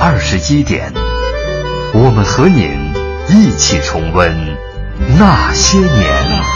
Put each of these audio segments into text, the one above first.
二十一点，我们和您一起重温那些年。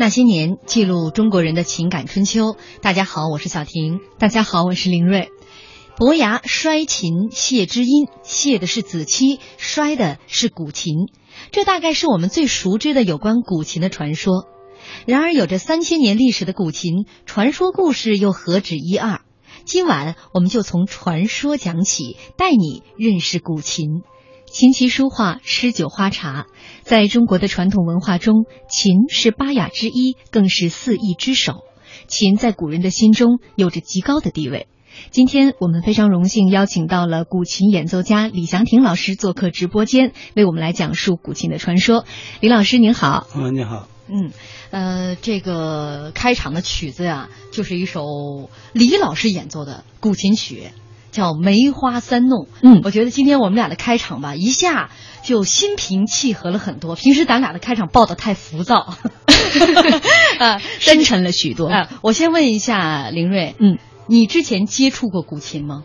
那些年，记录中国人的情感春秋。大家好，我是小婷。大家好，我是林瑞。伯牙摔琴谢知音，谢的是子期，摔的是古琴。这大概是我们最熟知的有关古琴的传说。然而，有着三千年历史的古琴，传说故事又何止一二？今晚我们就从传说讲起，带你认识古琴。琴棋书画、诗酒花茶，在中国的传统文化中，琴是八雅之一，更是四艺之首。琴在古人的心中有着极高的地位。今天我们非常荣幸邀请到了古琴演奏家李祥霆老师做客直播间，为我们来讲述古琴的传说。李老师您好，嗯，你好，嗯，呃，这个开场的曲子呀，就是一首李老师演奏的古琴曲。叫梅花三弄，嗯，我觉得今天我们俩的开场吧，一下就心平气和了很多。平时咱俩的开场报的太浮躁，啊 深沉了许多。啊，我先问一下林瑞，嗯，你之前接触过古琴吗？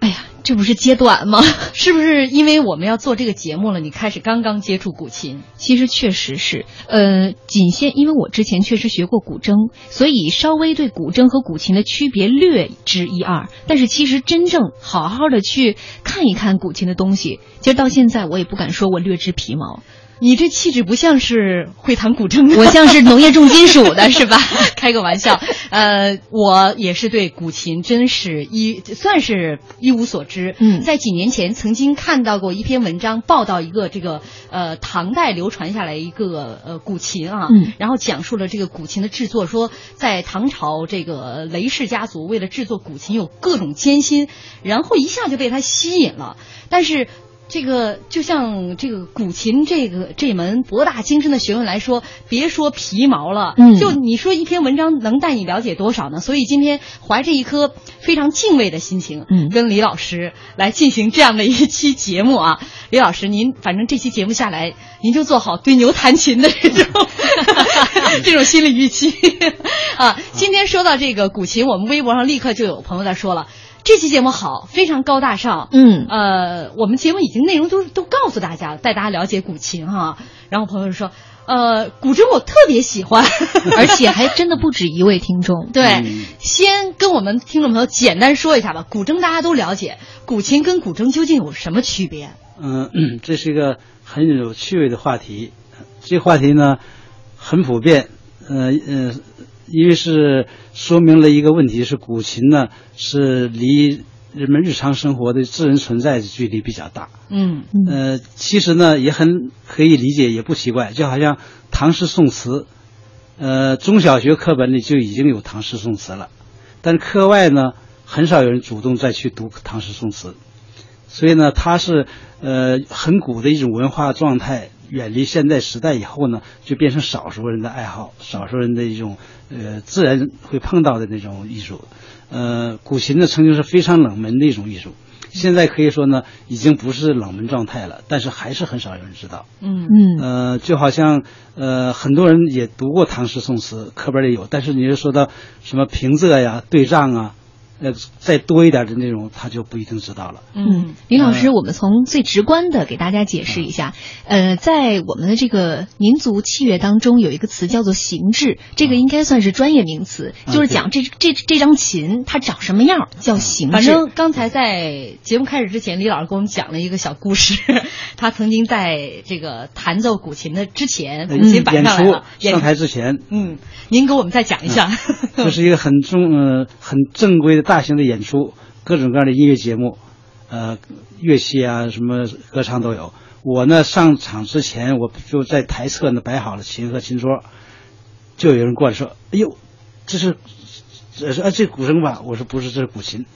哎呀，这不是揭短吗？是不是因为我们要做这个节目了，你开始刚刚接触古琴？其实确实是，呃，仅限因为我之前确实学过古筝，所以稍微对古筝和古琴的区别略知一二。但是其实真正好好的去看一看古琴的东西，其实到现在我也不敢说我略知皮毛。你这气质不像是会弹古筝的，我像是农业重金属的，是吧？开个玩笑，呃，我也是对古琴真是一算是一无所知。嗯，在几年前曾经看到过一篇文章，报道一个这个呃唐代流传下来一个呃古琴啊，嗯，然后讲述了这个古琴的制作，说在唐朝这个雷氏家族为了制作古琴有各种艰辛，然后一下就被他吸引了，但是。这个就像这个古琴这个这门博大精深的学问来说，别说皮毛了，嗯，就你说一篇文章能带你了解多少呢？所以今天怀着一颗非常敬畏的心情，嗯，跟李老师来进行这样的一期节目啊。李老师，您反正这期节目下来，您就做好对牛弹琴的这种 这种心理预期 啊。今天说到这个古琴，我们微博上立刻就有朋友在说了。这期节目好，非常高大上。嗯，呃，我们节目已经内容都都告诉大家了，带大家了解古琴哈。然后朋友说，呃，古筝我特别喜欢，而且还真的不止一位听众。对，嗯、先跟我们听众朋友简单说一下吧。古筝大家都了解，古琴跟古筝究竟有什么区别？嗯，这是一个很有趣味的话题。这话题呢，很普遍。呃呃。因为是说明了一个问题，是古琴呢是离人们日常生活的自然存在的距离比较大。嗯，呃，其实呢也很可以理解，也不奇怪，就好像唐诗宋词，呃，中小学课本里就已经有唐诗宋词了，但是课外呢很少有人主动再去读唐诗宋词，所以呢它是呃很古的一种文化状态，远离现代时代以后呢，就变成少数人的爱好，少数人的一种呃自然会碰到的那种艺术。呃，古琴呢曾经是非常冷门的一种艺术，现在可以说呢已经不是冷门状态了，但是还是很少有人知道。嗯嗯呃，就好像呃很多人也读过唐诗宋词，课本里有，但是你就说到什么平仄呀、对仗啊，呃，再多一点的内容，他就不一定知道了。嗯，李老师，我们从最直观的给大家解释一下，呃，在我们的这个民族器乐当中，有一个词叫做形制，这个应该算是专业名词，啊就是讲这这这张琴它长什么样叫形制。反正刚才在节目开始之前，李老师给我们讲了一个小故事。他曾经在这个弹奏古琴的之前，古琴摆演出上来了，上台之前，嗯，您给我们再讲一下。这是一个很重呃很正规的大型的演出，各种各样的音乐节目，呃，乐器啊，什么歌唱都有。我呢上场之前，我就在台侧呢摆好了琴和琴桌，就有人过来说：“哎呦，这是这是啊这古筝吧？”我说：“不是，这是古琴。”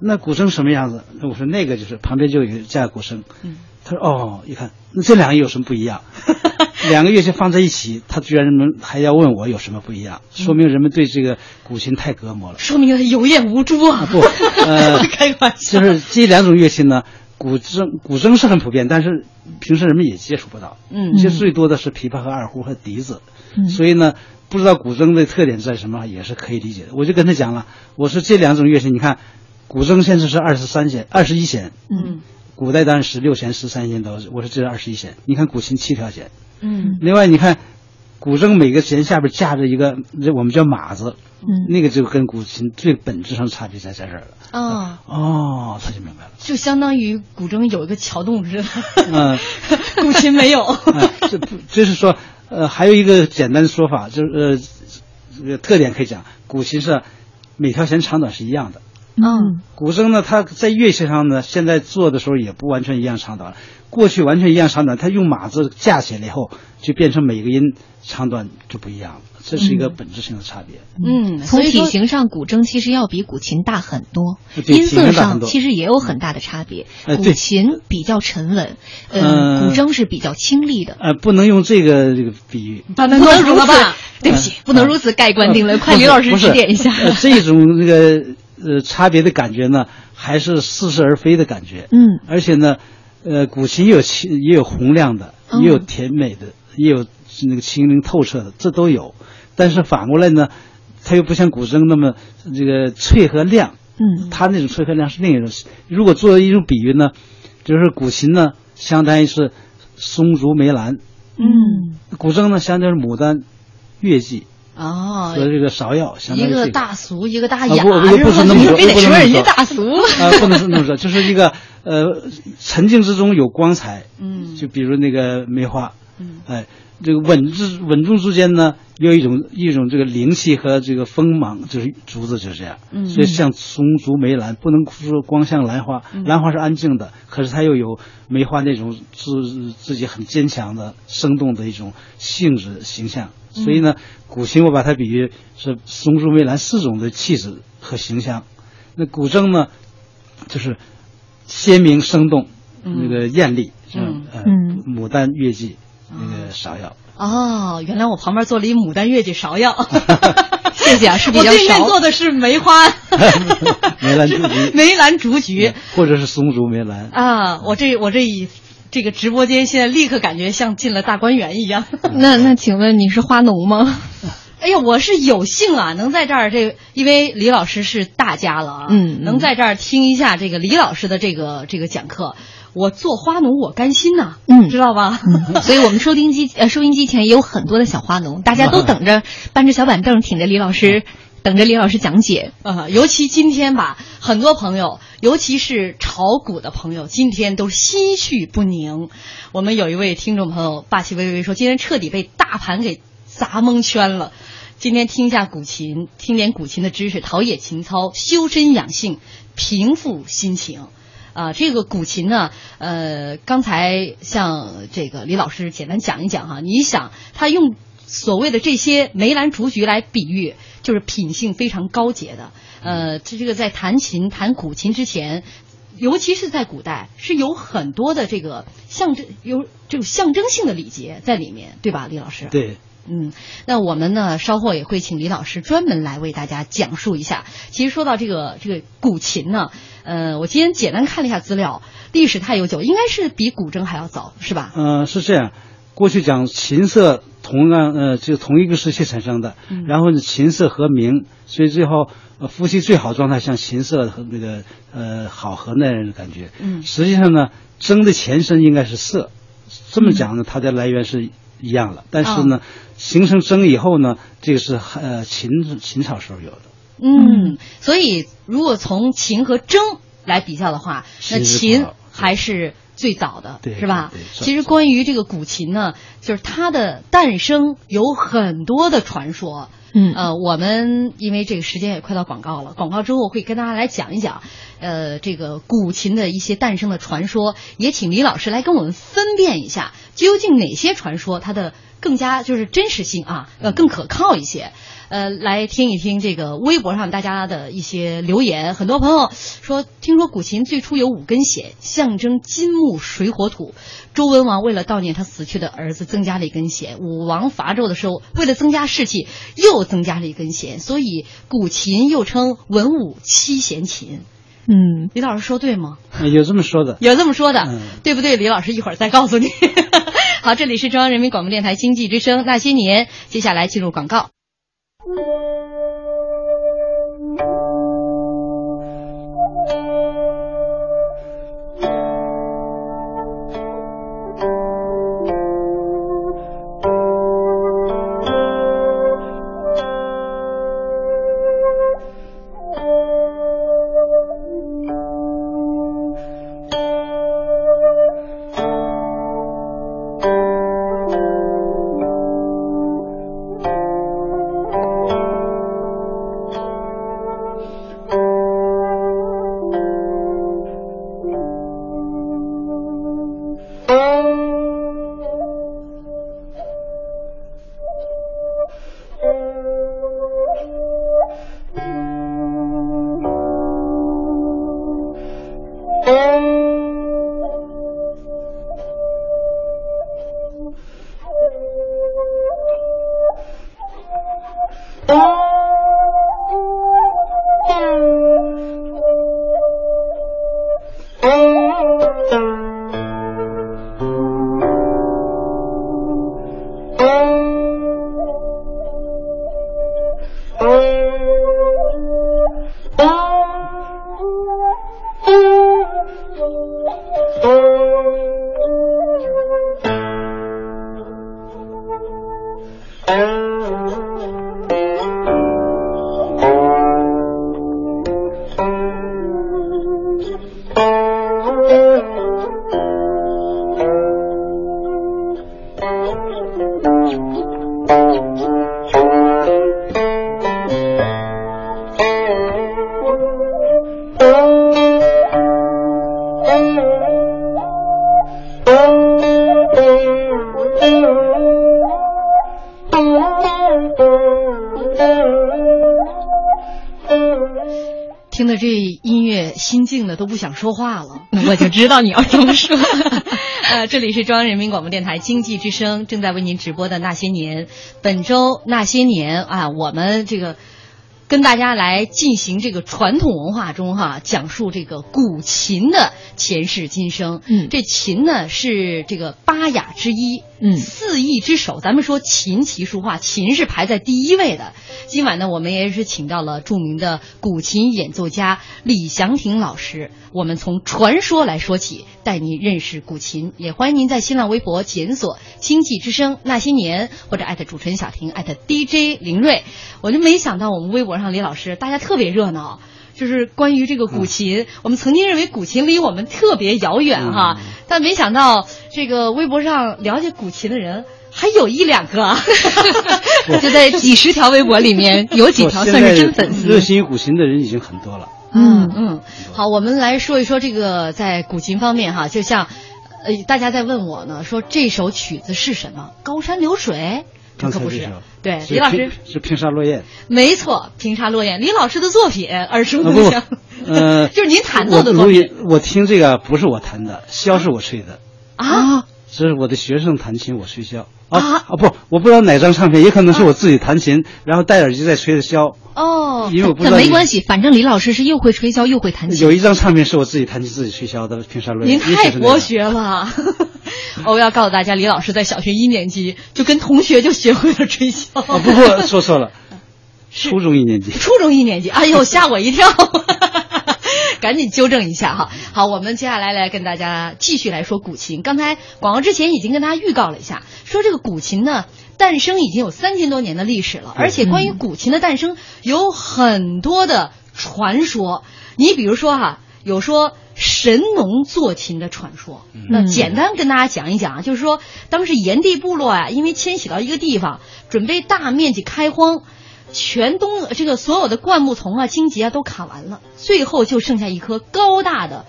那古筝什么样子？那我说那个就是旁边就有架古筝。嗯他说：“哦，一看那这两个有什么不一样？两个乐器放在一起，他居然能还要问我有什么不一样，说明人们对这个古琴太隔膜了。说明他有眼无珠啊！不，呃，开个玩笑，就是这两种乐器呢，古筝古筝是很普遍，但是平时人们也接触不到。嗯其实最多的是琵琶和二胡和笛子。嗯所以呢，不知道古筝的特点在什么，也是可以理解的。我就跟他讲了，我说这两种乐器，你看，古筝现在是二十三弦、二十一弦，嗯古代当然十六弦、十三弦都是，我说这是二十一弦。你看古琴七条弦，嗯另外你看，古筝每个弦下边架着一个，这我们叫马子，嗯那个就跟古琴最本质上差别在在这儿了。啊，哦，他就明白了。就相当于古筝有一个桥洞似的，嗯，古琴没有。哎，这不就是说，呃，还有一个简单的说法，就是呃，这个特点可以讲，古琴是每条弦长短是一样的。嗯古筝呢，它在乐器上呢，现在做的时候也不完全一样长短了。过去完全一样长短，它用马子架起来以后，就变成每个音长短就不一样了，这是一个本质性的差别。嗯，从体型上，古筝其实要比古琴大很多，音色上其实也有很大的差别。古琴比较沉稳，嗯呃，古筝是比较清丽的。呃，不能用这个这个比喻。不能如此吧？，对不起，不能如此盖棺定论。快，李老师指点一下。呃这种这个呃差别的感觉呢，还是似是而非的感觉。嗯而且呢，呃，古琴也有清也有洪亮的，嗯也有甜美的，也有那个清灵透彻的，这都有。但是反过来呢，它又不像古筝那么这个脆和亮，嗯它那种脆和亮是另一种。如果作为一种比喻呢，就是古琴呢，相当于是松竹梅兰，嗯古筝呢，相当于是牡丹、月季哦，和这个芍药，相当一个大俗，一个大啊雅，不不不是那么说你非得说人家大俗。啊，不能是那么说，就是一个呃，沉静之中有光彩，嗯。就比如那个梅花，嗯。哎，这个稳之稳重之间呢，有一种一种这个灵气和这个锋芒，就是竹子就是这样，嗯。所以像松竹梅兰，不能说光像兰花，嗯。兰花是安静的，可是它又有梅花那种自自己很坚强的、生动的一种性质形象，所以呢，古琴我把它比喻是松竹梅兰四种的气质和形象，那古筝呢，就是鲜明生动，嗯。那个艳丽，像嗯。牡丹、月季，那个芍药。哦，原来我旁边坐了一牡丹、月季、芍药。谢谢啊，是比我较少对面坐。的是梅花、梅兰竹菊，梅兰竹菊或者是松竹梅兰。啊！我这我这一这个直播间现在立刻感觉像进了大观园一样。那那请问你是花农吗？哎呀，我是有幸啊，能在这儿这，因为李老师是大家了啊，嗯嗯能在这儿听一下这个李老师的这个这个讲课，我做花农我甘心呐、嗯知道吧？所以我们收听机呃收音机前也有很多的小花农，大家都等着搬着小板凳，挺着李老师，等着李老师讲解。啊，尤其今天吧，很多朋友，尤其是炒股的朋友，今天都心绪不宁。我们有一位听众朋友霸气微微说，今天彻底被大盘给砸蒙圈了。今天听一下古琴，听点古琴的知识，陶冶情操，修身养性，平复心情。啊，这个古琴呢，呃，刚才像这个李老师简单讲一讲哈，你想他用所谓的这些梅兰竹菊来比喻，就是品性非常高洁的。呃，这这个在弹琴弹古琴之前，尤其是在古代，是有很多的这个象征，有这种象征性的礼节在里面，对吧，李老师？对，嗯，那我们呢，稍后也会请李老师专门来为大家讲述一下。其实说到这个这个古琴呢，呃，我今天简单看了一下资料，历史太悠久，应该是比古筝还要早，是吧？嗯、是这样。过去讲琴瑟同样呃就同一个时期产生的，嗯然后呢琴瑟和鸣，所以最后呃夫妻最好状态像琴瑟和那个呃好和那样的感觉。嗯实际上呢，筝的前身应该是瑟，这么讲呢，它的来源是一样了。但是呢，形成筝以后呢，这个是呃秦秦朝时候有的。嗯，所以如果从秦和筝来比较的话，那琴是琴早还是最早的，对是吧？其实关于这个古琴呢，就是它的诞生有很多的传说。嗯呃，我们因为这个时间也快到广告了，广告之后会跟大家来讲一讲，呃，这个古琴的一些诞生的传说，也请李老师来跟我们分辨一下，究竟哪些传说它的更加就是真实性啊，呃，更可靠一些。呃，来听一听这个微博上大家的一些留言。很多朋友说，听说古琴最初有五根弦，象征金木水火土。周文王为了悼念他死去的儿子，增加了一根弦；武王伐纣的时候，为了增加士气，又增加了一根弦。所以古琴又称文武七弦琴。嗯，李老师说对吗？呃有这么说的。有这么说的，嗯对不对？李老师一会儿再告诉你。好，这里是中央人民广播电台经济之声那些年，接下来进入广告。听静的都不想说话了。我就知道你要这么说。呃，这里是中央人民广播电台经济之声正在为您直播的那些年。本周那些年啊，我们这个跟大家来进行这个传统文化中哈，讲述这个古琴的前世今生。嗯这琴呢是这个八雅之一，嗯四艺之首。咱们说琴棋书画，琴是排在第一位的。今晚呢，我们也是请到了著名的古琴演奏家李祥霆老师。我们从传说来说起，带您认识古琴。也欢迎您在新浪微博检索“经济之声那些年”或者艾特主持人小婷艾特 DJ 林睿。我就没想到我们微博上李老师大家特别热闹。就是关于这个古琴，我们曾经认为古琴离我们特别遥远哈，但没想到这个微博上了解古琴的人还有一两个啊。就在几十条微博里面，有几条算是真粉丝。热心于古琴的人已经很多了。嗯嗯，好，我们来说一说这个在古琴方面哈，就像呃大家在问我呢，说这首曲子是什么？高山流水？这可不是。对，李老师平是平沙落雁。没错，平沙落雁，李老师的作品耳熟能详。呃，就是您弹奏我的作品我我听这个不是我弹的，箫是我吹的，啊？这是我的学生弹琴，我吹箫。啊啊啊不，我不知道哪张唱片，也可能是我自己弹琴，然后戴耳机在吹的箫。哦，因为我不知道没关系，反正李老师是又会吹箫又会弹琴。有一张唱片是我自己弹琴自己吹箫的，平沙落雁。您太博学了。我要告诉大家，李老师在小学一年级就跟同学就学会了吹箫。哦，不过，说错了，初中一年级。初中一年级，哎呦，吓我一跳！赶紧纠正一下哈。好，我们接下来来跟大家继续来说古琴。刚才广告之前已经跟大家预告了一下，说这个古琴呢诞生已经有三千多年的历史了，而且关于古琴的诞生有很多的传说。你比如说哈，有说神农作琴的传说。那简单跟大家讲一讲啊，就是说当时炎帝部落啊，因为迁徙到一个地方，准备大面积开荒。全东这个所有的灌木丛啊、荆棘啊都砍完了，最后就剩下一棵高大的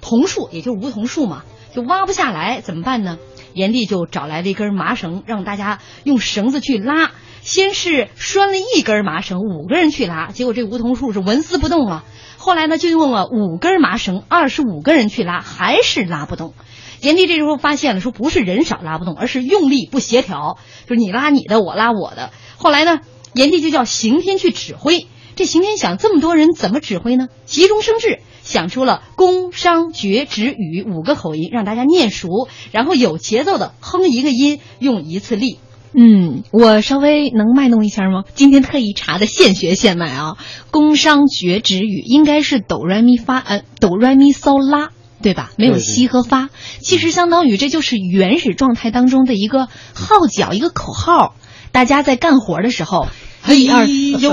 桐树，也就是梧桐树嘛，就挖不下来，怎么办呢？炎帝就找来了一根麻绳，让大家用绳子去拉。先是拴了一根麻绳，五个人去拉，结果这梧桐树是纹丝不动了。后来呢，就用了五根麻绳，二十五个人去拉，还是拉不动。炎帝这时候发现了，说不是人少拉不动，而是用力不协调，就是你拉你的，我拉我的。后来呢？炎帝就叫刑天去指挥，这刑天想这么多人怎么指挥呢？急中生智，想出了宫商角徵羽五个口音，让大家念熟，然后有节奏的哼一个音，用一次力。嗯，我稍微能卖弄一下吗？今天特意查的现学现卖啊，工商角徵语应该是哆来咪发呃哆来咪嗦拉。对吧？没有西和发，其实相当于这就是原始状态当中的一个号角，一个口号。大家在干活的时候，一二，呦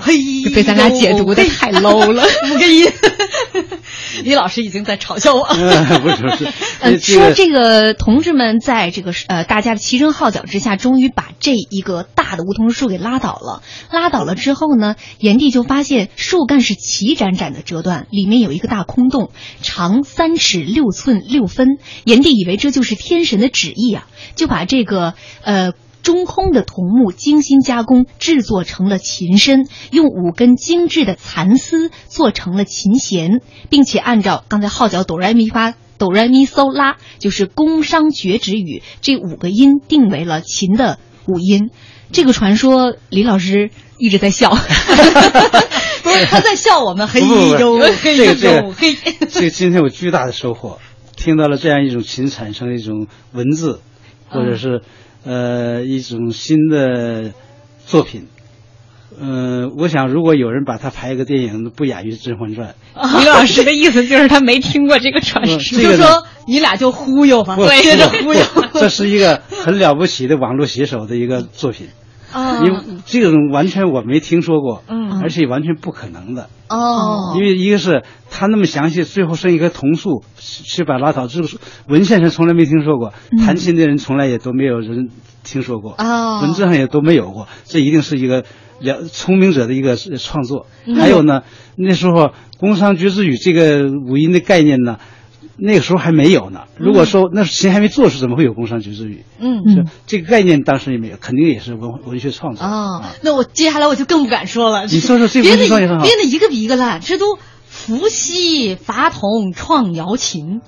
嘿，被咱俩解读的太 low 了。五个音，李老师已经在嘲笑我。呃不是是，呃，说这个同志们在这个呃大家的齐声号角之下，终于把这一个大的梧桐树给拉倒了。拉倒了之后呢，炎帝就发现树干是齐展展的折断，里面有一个大空洞，长三尺六寸六分。炎帝以为这就是天神的旨意啊，就把这个呃。中空的桐木精心加工，制作成了琴身，用五根精致的蚕丝做成了琴弦，并且按照刚才号角哆来咪发。哆来咪嗦拉就是宫商角徵羽这五个音定为了琴的五音。这个传说，李老师一直在笑。不是他在笑我们，嘿不不不呦嘿这嘿。这今天有巨大的收获，听到了这样一种琴产生一种文字，或者是呃一种新的作品。嗯、我想如果有人把它拍一个电影，不亚于《甄嬛传》。李老师的意思就是他没听过这个传嗯说。这个就说你俩就忽悠吧，对接着忽悠。这是一个很了不起的网络写手的一个作品，啊因为这种完全我没听说过，嗯而且完全不可能的。哦因为一个是他那么详细，最后剩一棵桐树去把它拉倒，这个文献上从来没听说过，弹琴的人从来也都没有人听说过，哦文字上也都没有过，这一定是一个了聪明者的一个呃创作。嗯还有呢，那时候工商角徵羽这个五音的概念呢。那个时候还没有呢。如果说那谁还没做出，怎么会有工商局之语？嗯是这个概念当时也没有，肯定也是文文学创作哦啊，那我接下来我就更不敢说了。你说说这编的编的一个比一个烂，这都伏羲伐桐创瑶琴。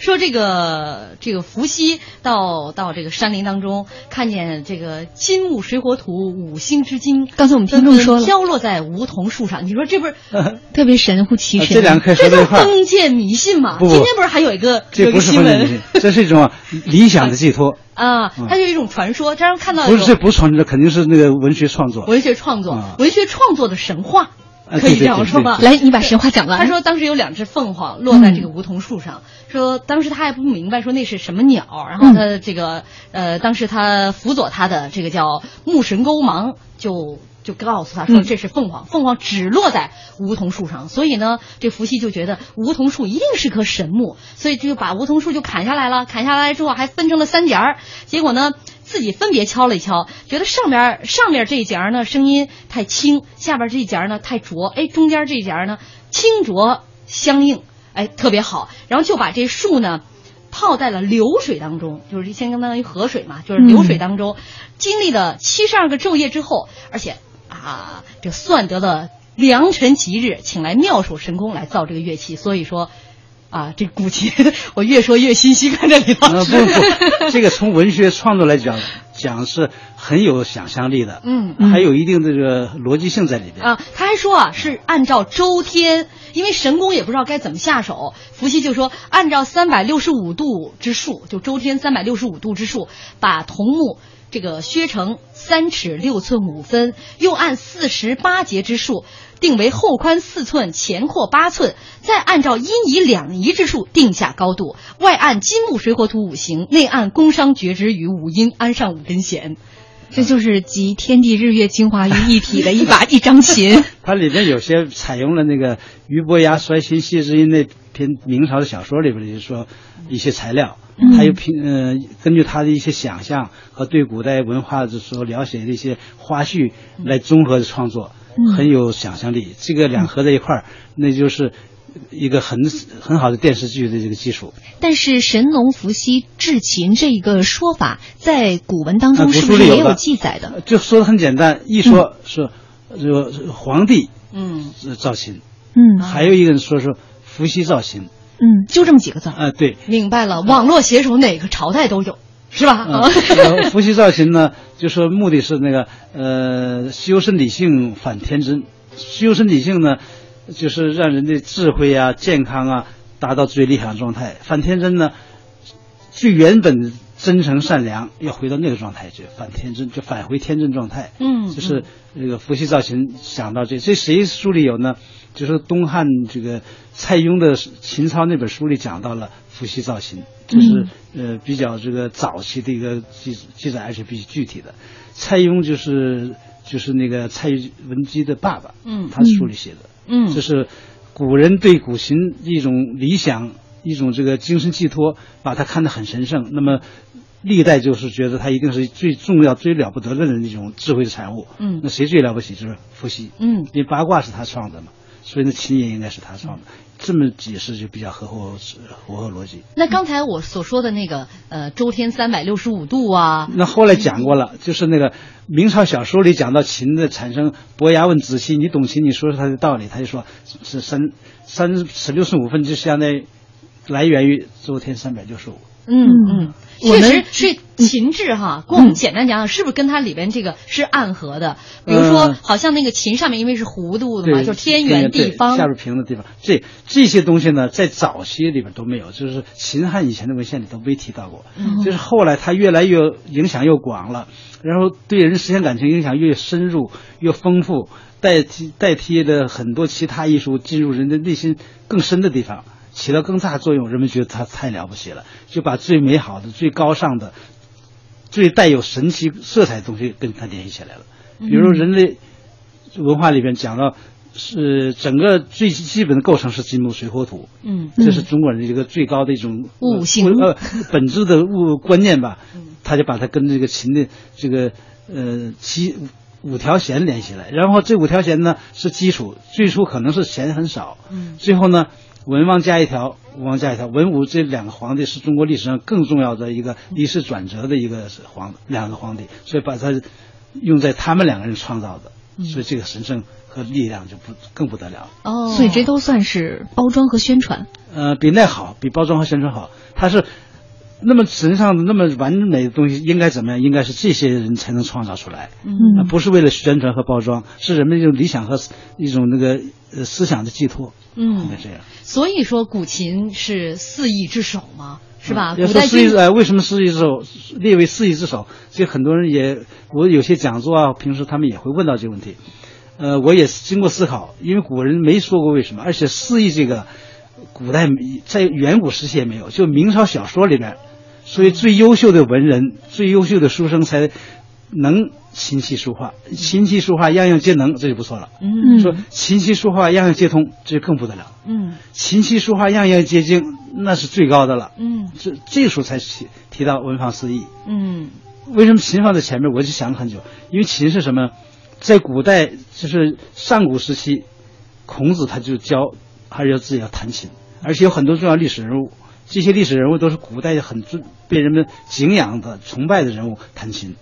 说这个这个伏羲到到这个山林当中，看见这个金木水火土五星之精，刚才我们听众说了飘落在梧桐树上，你说这不是 特别神乎其神。啊这两个这都合在一块，封建迷信嘛？不不今天不是还有一个有这不是一个新闻封建迷信，这是一种理想的寄托。啊？它就一种传说，这让人看到不是，这不是传说，肯定是那个文学创作。文学创作啊，文学创作的神话。啊可以这样说吧？来，你把神话讲完。他说当时有两只凤凰落在这个梧桐树上，说当时他还不明白说那是什么鸟，然后他这个、呃，当时他辅佐他的这个叫木神勾芒就。就告诉他说嗯这是凤凰，凤凰只落在梧桐树上，所以呢，这伏羲就觉得梧桐树一定是棵神木，所以就把梧桐树就砍下来了。砍下来之后还分成了三节儿，结果呢，自己分别敲了一敲，觉得上边上面这一节儿呢声音太轻，下边这一节儿呢太浊，哎，中间这一节儿呢清浊相应，哎，特别好。然后就把这树呢泡在了流水当中，就是相当于河水嘛，就是流水当中，经历了七十二个昼夜之后，而且啊，这算得了良辰吉日，请来妙手神工来造这个乐器。所以说，啊，这古琴我越说越心虚，看这李老呃，师。不不，这个从文学创作来讲，讲是很有想象力的，嗯还有一定的这个逻辑性在里边。啊，他还说啊，是按照周天，因为神功也不知道该怎么下手，伏羲就说按照三百六十五度之数，就周天三百六十五度之数，把桐木这个削成三尺六寸五分，又按四十八节之数。定为后宽四寸，前阔八寸，再按照阴仪两仪之数定下高度，外按金木水火土五行，内按宫商角徵羽五音，安上五根弦。这就是集天地日月精华于一体的一把一张琴。它里边有些采用了那个俞伯牙衰秦谢知音那篇明朝的小说里边的，就是说一些材料，还有凭呃根据他的一些想象和对古代文化的所描写的一些花絮来综合的创作，很有想象力。这个两合在一块儿，那就是一个很很好的电视剧的这个基础。但是神农伏羲制琴这一个说法，在古文当中是不是也有记载的？就说的很简单，一说是这个皇帝嗯。造琴，嗯。还有一个人说是伏羲造型，嗯，就这么几个字儿。啊，对。明白了，网络写手哪个朝代都有，是吧？伏羲造型呢，就说目的是那个呃修身理性反天真，修身理性呢，就是让人的智慧啊、健康啊达到最理想状态；反天真呢，最原本的真诚善良要回到那个状态去，反天真就返回天真状态。嗯就是这个伏羲造型想到这，这谁书里有呢？就是东汉这个蔡邕的《秦操》那本书里讲到了伏羲造琴，这是、呃比较这个早期的一个记记载，而且比较具体的。蔡邕就是就是那个蔡文姬的爸爸，嗯他书里写的，嗯这是古人对古琴一种理想，一种这个精神寄托，把它看得很神圣。那么历代就是觉得他一定是最重要、最了不得的那种智慧的产物。嗯那谁最了不起？就是伏羲。嗯因为八卦是他创的嘛，所以那琴也应该是他创的。这么解释就比较合乎符合逻辑。那刚才我所说的那个呃周天三百六十五度啊，那后来讲过了，就是那个明朝小说里讲到琴的产生，伯牙问子期：“你懂琴？你说说它的道理。”他就说是三三十六十五分，就相当于来源于周天三百六十五。嗯嗯，确实是秦制哈，跟我们简单讲讲，是不是跟它里边这个是暗合的？比如说，嗯好像那个琴上面因为是弧度的嘛，就是天圆地方。下边平的地方，这这些东西呢，在早期里边都没有，就是秦汉以前的文献里都没提到过。嗯就是后来它越来越影响又广了，然后对人思想感情影响越深入、越丰富，代替代替了很多其他艺术进入人的内心更深的地方，起到更大作用。人们觉得它太了不起了，就把最美好的、最高尚的、最带有神奇色彩的东西跟它联系起来了。比如人类文化里边讲到，是整个最基本的构成是金木水火土，嗯这是中国人的一个最高的一种物性呃本质的物观念吧。他就把它跟这个琴的这个呃七五条弦联系起来，然后这五条弦呢是基础，最初可能是弦很少，嗯最后呢文王加一条，武王加一条，文武这两个皇帝是中国历史上更重要的一个历史转折的一个皇两个皇帝，所以把它用在他们两个人创造的，所以这个神圣和力量就不更不得了了。哦，所以这都算是包装和宣传。呃，比那好，比包装和宣传好。它是那么神上的、那么完美的东西，应该怎么样？应该是这些人才能创造出来，嗯啊不是为了宣传和包装，是人们一种理想和一种那个呃思想的寄托，嗯应嗯该，这样。所以说古琴是四艺之首嘛，是吧？要古代四艺呃，为什么四艺之首列为四艺之首？所以很多人也，我有些讲座啊，平时他们也会问到这个问题。呃，我也经过思考，因为古人没说过为什么，而且四艺这个，古代在远古时期也没有，就明朝小说里边，所以最优秀的文人、最优秀的书生才能琴棋书画，琴棋书画样样皆能，这就不错了。嗯说琴棋书画样样皆通，这就更不得了。嗯琴棋书画样样皆精，那是最高的了。嗯这这时候才提提到文房四艺。嗯为什么琴放在前面？我就想了很久，因为琴是什么？在古代，就是上古时期，孔子他就教，还是要自己要弹琴，而且有很多重要历史人物，这些历史人物都是古代很尊被人们敬仰的、崇拜的人物弹琴。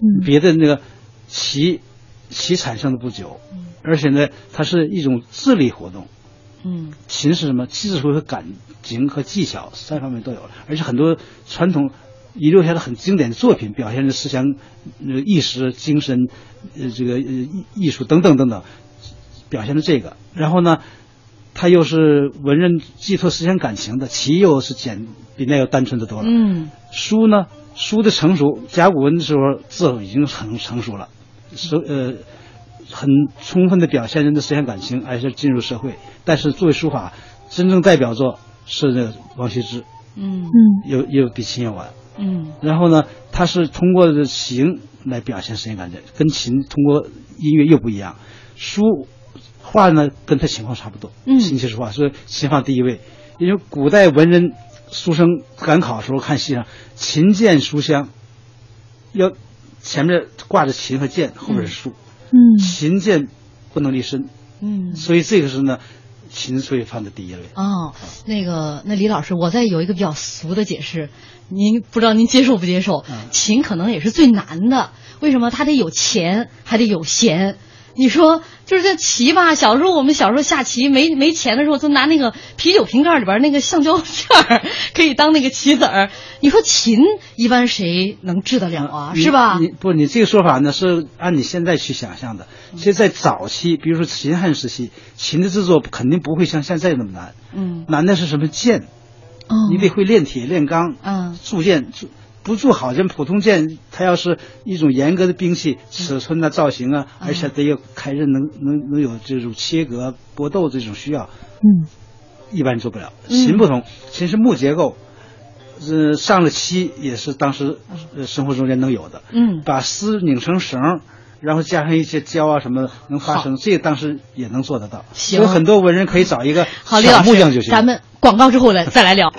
嗯别的那个棋，棋产生的不久，而且呢，它是一种智力活动。嗯琴是什么？技术和感情和技巧三方面都有了，而且很多传统遗留下的很经典的作品，表现的思想、呃意识、精神、呃这个呃艺艺术等等等等，表现的这个。然后呢，它又是文人寄托思想感情的，棋又是简比那要单纯的多了。嗯书呢，书的成熟，甲骨文的时候字已经很成熟了，是呃，很充分的表现人的思想感情，而且进入社会。但是作为书法，真正代表作是那个王羲之，嗯嗯有也有比秦要晚。嗯然后呢，他是通过这形来表现思想感情，跟琴通过音乐又不一样。书画呢，跟他情况差不多。嗯琴棋书画，所以琴放第一位。因为古代文人书生赶考的时候看戏上，琴剑书香，要前面挂着琴和剑，后边是书。嗯琴剑不能离身，嗯。所以这个是呢，琴所以放在第一位。哦，那个，那李老师，我再有一个比较俗的解释，您不知道您接受不接受？嗯琴可能也是最难的，为什么？它得有钱，还得有闲。你说，就是这棋吧，小时候我们小时候下棋没没钱的时候，就拿那个啤酒瓶盖里边那个橡胶片儿可以当那个棋子儿。你说琴一般谁能治得了啊？是吧？你不，你这个说法呢是按你现在去想象的。其实，在早期，比如说秦汉时期，琴的制作肯定不会像现在那么难。嗯难的是什么剑？哦你得会炼铁、炼钢，嗯铸剑。铸不做好像，普通剑它要是一种严格的兵器，尺寸啊、造型啊，而且得有开刃，能能能有这种切割、搏斗这种需要，嗯一般做不了。嗯琴不同，琴是木结构，呃，上了漆也是当时呃生活中间能有的。嗯把丝拧成绳，然后加上一些胶啊什么的，能发生，这个当时也能做得到。行有很多文人可以找一个好，李小老师，木匠就行。咱们广告之后来再来聊。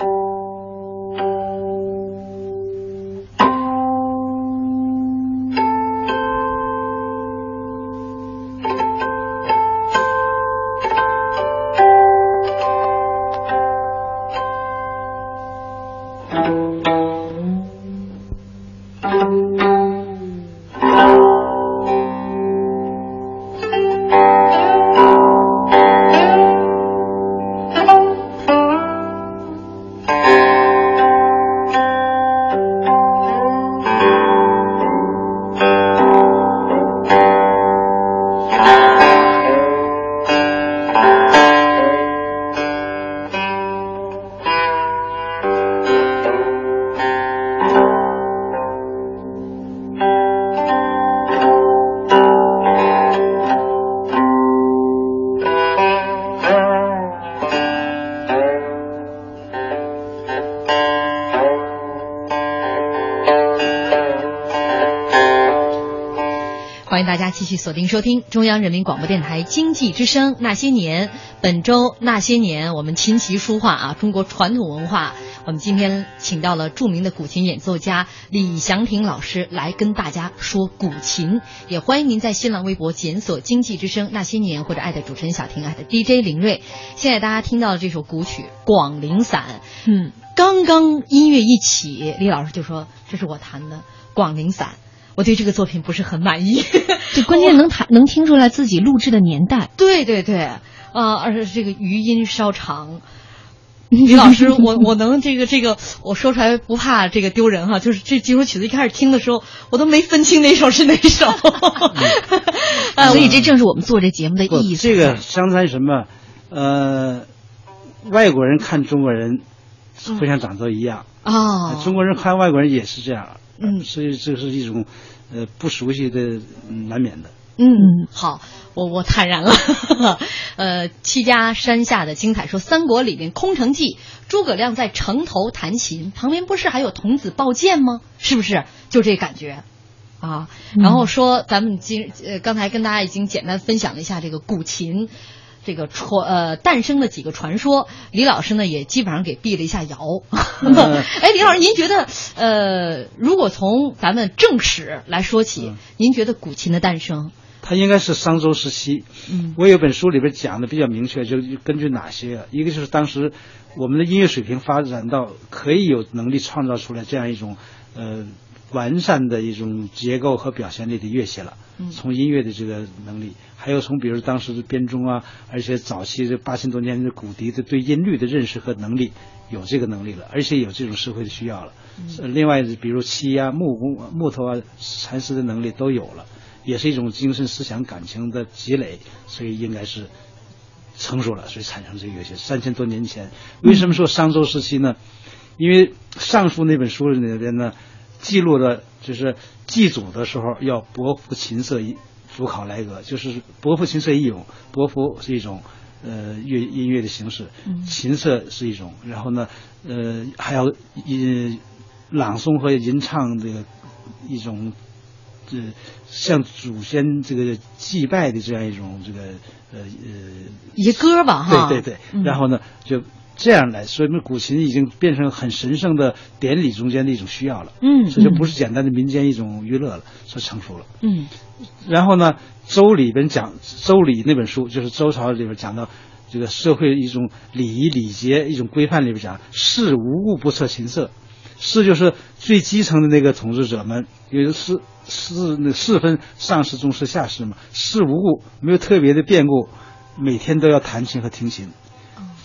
家继续锁定收听中央人民广播电台经济之声《那些年》。本周《那些年》，我们琴棋书画啊，中国传统文化。我们今天请到了著名的古琴演奏家李祥霆老师来跟大家说古琴。也欢迎您在新浪微博检索“经济之声那些年”或者爱的主持人小婷爱的 DJ 林睿。现在大家听到的这首古曲《广陵散》，嗯，刚刚音乐一起，李老师就说这是我弹的《广陵散》。我对这个作品不是很满意。这关键能弹能听出来自己录制的年代。对 对对，啊、而且这个余音稍长。李老师，我我能这个这个，我说出来不怕这个丢人哈，就是这几首曲子一开始听的时候，我都没分清哪首是哪首。呃所以这正是我们做这节目的意义这个在相当于什么？呃，外国人看中国人，互相长得一样。啊，中国人看外国人也是这样。嗯所以这是一种，呃，不熟悉的嗯难免的。嗯，好，我我坦然了。呃，戚家山下的精彩说，《三国》里面《空城计》，诸葛亮在城头弹琴，旁边不是还有童子抱剑吗？是不是？就这感觉。啊，然后说咱们今呃刚才跟大家已经简单分享了一下这个古琴，这个传呃诞生的几个传说，李老师呢也基本上给辟了一下谣。哎，李老师，您觉得呃，如果从咱们正史来说起，嗯您觉得古琴的诞生？它应该是商周时期。嗯我有本书里边讲的比较明确，就根据哪些啊？一个就是当时我们的音乐水平发展到可以有能力创造出来这样一种呃完善的一种结构和表现力的乐器了。嗯从音乐的这个能力，还有从比如当时的编钟啊，而且早期这八千多年的古笛的对音律的认识和能力，有这个能力了，而且有这种社会的需要了。嗯另外，比如漆啊、木工、啊木头啊、蚕丝的能力都有了，也是一种精神思想感情的积累，所以应该是成熟了，所以产生这个乐器。三千多年前，为什么说商周时期呢？因为《尚书》那本书里边呢，记录的就是祭祖的时候要伯服琴瑟一主考来歌，就是伯服琴瑟一咏。伯服是一种呃乐音乐的形式，琴瑟是一种，然后呢呃还要吟朗诵和吟唱这个一种。这向祖先这个祭拜的这样一种这个呃呃一些歌吧，哈，对对对，嗯然后呢，就这样来，所以古琴已经变成很神圣的典礼中间的一种需要了，嗯这就不是简单的民间一种娱乐了，说成熟了。嗯。然后呢，《周》里边讲《周礼》那本书，就是周朝里边讲到这个社会一种礼仪礼节一种规范里边讲，士无物不测琴瑟，士就是最基层的那个统治者们，因为士士那士分上士、中士、下士嘛，士无故没有特别的变故，每天都要弹琴和听琴，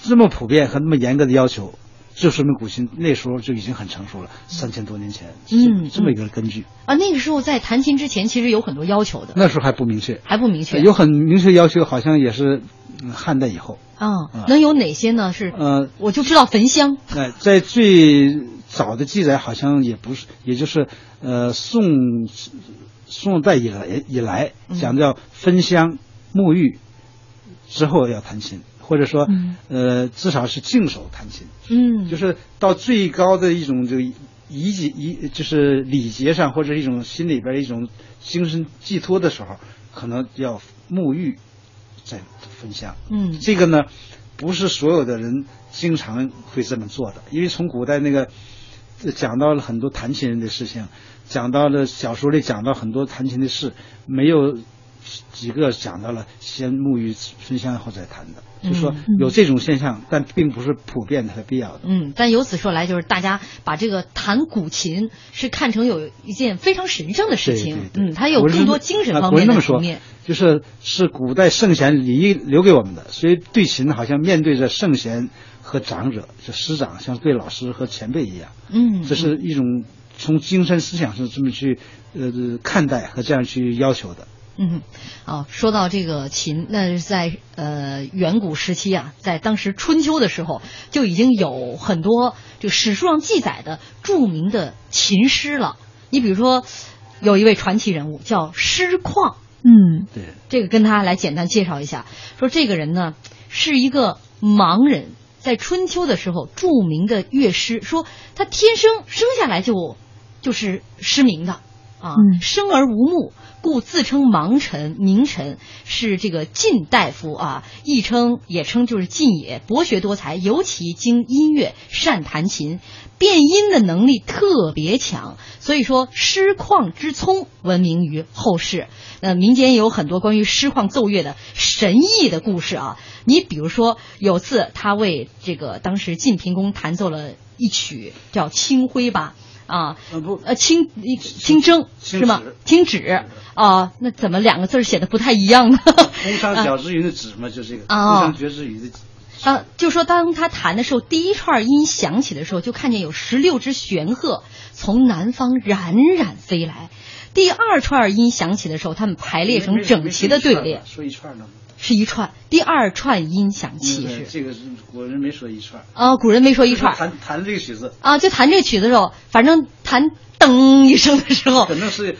这么普遍和那么严格的要求。就说明古琴那时候就已经很成熟了，三千多年前，嗯这么一个根据。啊，那个时候在弹琴之前，其实有很多要求的，那时候还不明确，还不明确。有很明确要求，好像也是嗯汉代以后。啊啊，能有哪些呢？是呃，我就知道焚香，哎，在最早的记载好像也不是，也就是呃宋宋代以来以来嗯讲叫焚香沐浴之后要弹琴，或者说嗯。呃至少是净手弹琴，嗯，就是到最高的一种这个仪节仪就是礼节上或者一种心里边一种精神寄托的时候，可能要沐浴再焚香。嗯。这个呢，不是所有的人经常会这么做的，因为从古代那个呃讲到了很多弹琴人的事情，讲到了小说里讲到很多弹琴的事，没有几个讲到了先沐浴焚香后再弹的，就是说有这种现象，但并不是普遍的和必要的。嗯，但由此说来，就是大家把这个弹古琴是看成有一件非常神圣的事情，嗯，它有更多精神啊方面那么说的层面。就是是古代圣贤礼仪留给我们的，所以对琴好像面对着圣贤和长者，就师长，像对老师和前辈一样。嗯，这是一种从精神思想上这么去呃看待和这样去要求的。嗯，好，说到这个琴，那是在呃远古时期啊，在当时春秋的时候，就已经有很多这个史书上记载的著名的琴师了。你比如说，有一位传奇人物叫师旷，嗯对，这个跟他来简单介绍一下。说这个人呢是一个盲人，在春秋的时候著名的乐师，说他天生生下来就就是失明的啊，嗯生而无目，故自称盲臣、名臣，是这个晋大夫啊，亦称也称就是晋也，博学多才，尤其精音乐，善弹琴，变音的能力特别强，所以说诗旷之聪闻名于后世。那，民间也有很多关于诗旷奏乐的神异的故事啊。你比如说，有次他为这个当时晋平公弹奏了一曲叫《清辉》吧，啊，呃不呃，清清蒸是吗？清脂啊，那怎么两个字儿写的不太一样呢？工商角之云的脂嘛，就这个哦工商角之语的啊，就说当他弹的时候，第一串音响起的时候，就看见有十六只玄鹤从南方冉冉飞来。第二串音响起的时候，他们排列成整齐的队列，说一串呢？是一串。第二串音响起。是这个是古人没说一串，啊，古人没说一串。弹弹这个曲子，啊，就弹这个曲子的时候，反正弹噔一声的时候可，能是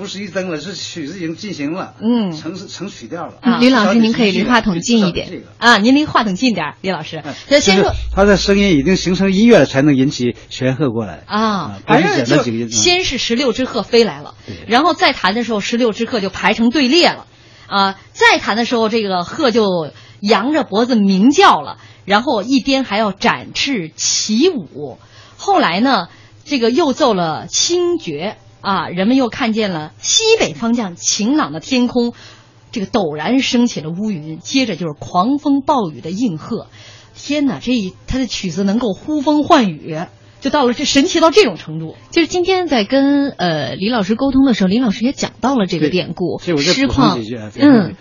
不是一灯了，是曲子已经进行了，嗯成成曲调了。啊吕老师，您可以离话筒近一这个点。啊，您离话筒近点儿，李老师哎。那先说他的声音已经形成音乐了，才能引起玄鹤过来啊，不是先是十六只鹤飞来了对，然后再弹的时候，十六只鹤就排成队列了，啊，再弹的时候，这个鹤就扬着脖子鸣叫了，然后一边还要展翅起舞。后来呢，这个又奏了清绝啊，人们又看见了西北方向晴朗的天空，这个陡然升起了乌云，接着就是狂风暴雨的应和。天哪，这一他的曲子能够呼风唤雨，就到了这神奇到这种程度。就是今天在跟呃李老师沟通的时候，李老师也讲到了这个典故，这我再诗况几句啊。嗯，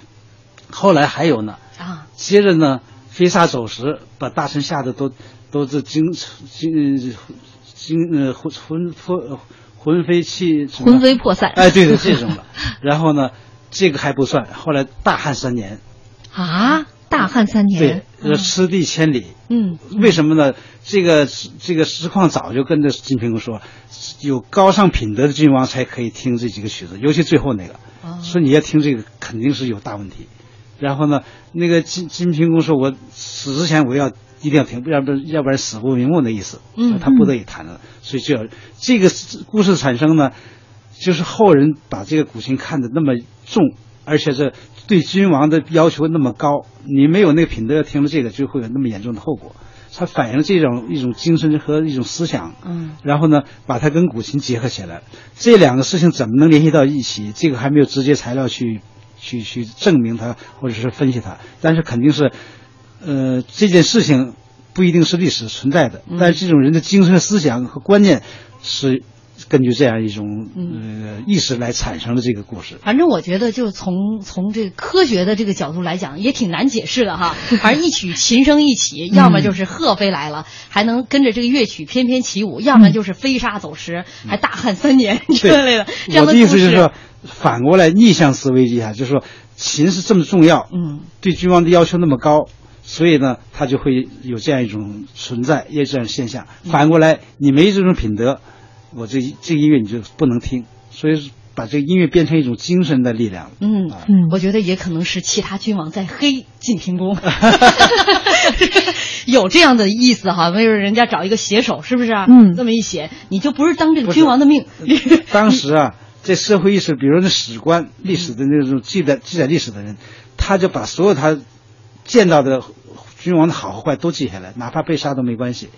后来还有呢，啊，接着呢，飞沙走石，把大臣吓得都都是惊惊惊呃魂魂魄魂飞气魂飞魄散。哎，对对，这种的。然后呢，这个还不算，后来大旱三年，啊，大旱三年对失地千里。嗯，为什么呢？这个这个实况早就跟着金平公说，有高尚品德的君王才可以听这几个曲子，尤其最后那个，哦说你要听这个肯定是有大问题。然后呢，那个金金平公说，我死之前我要一定要停，要不然要不然死不瞑目的意思。嗯他不得已弹了，所以就要这个故事产生呢，就是后人把这个古琴看得那么重，而且是对君王的要求那么高，你没有那个品德，听了这个就会有那么严重的后果。它反映了这种一种精神和一种思想，嗯，然后呢，把它跟古琴结合起来，这两个事情怎么能联系到一起？这个还没有直接材料去去去证明它，或者是分析它，但是肯定是，呃，这件事情不一定是历史存在的，但是这种人的精神思想和观念是根据这样一种呃意识来产生的这个故事。反正我觉得，就从从这个科学的这个角度来讲，也挺难解释的哈。反正一曲琴声一起，要么就是鹤飞来了，还能跟着这个乐曲翩翩起舞；要么就是飞沙走石，还大旱三年之类的。这样我的意思就是说，反过来逆向思维一下，就是说琴是这么重要，嗯，对君王的要求那么高，所以呢，他就会有这样一种存在，也有这样现象。反过来，你没这种品德，我这这音乐你就不能听，所以把这个音乐变成一种精神的力量。嗯啊嗯，我觉得也可能是其他君王在黑晋平公，有这样的意思哈。没准人家找一个写手，是不是啊？嗯这么一写，你就不是当这个君王的命。当时啊，这社会意识，比如那史官、历史的那种记载记载历史的人，他就把所有他见到的君王的好和坏都记下来，哪怕被杀都没关系。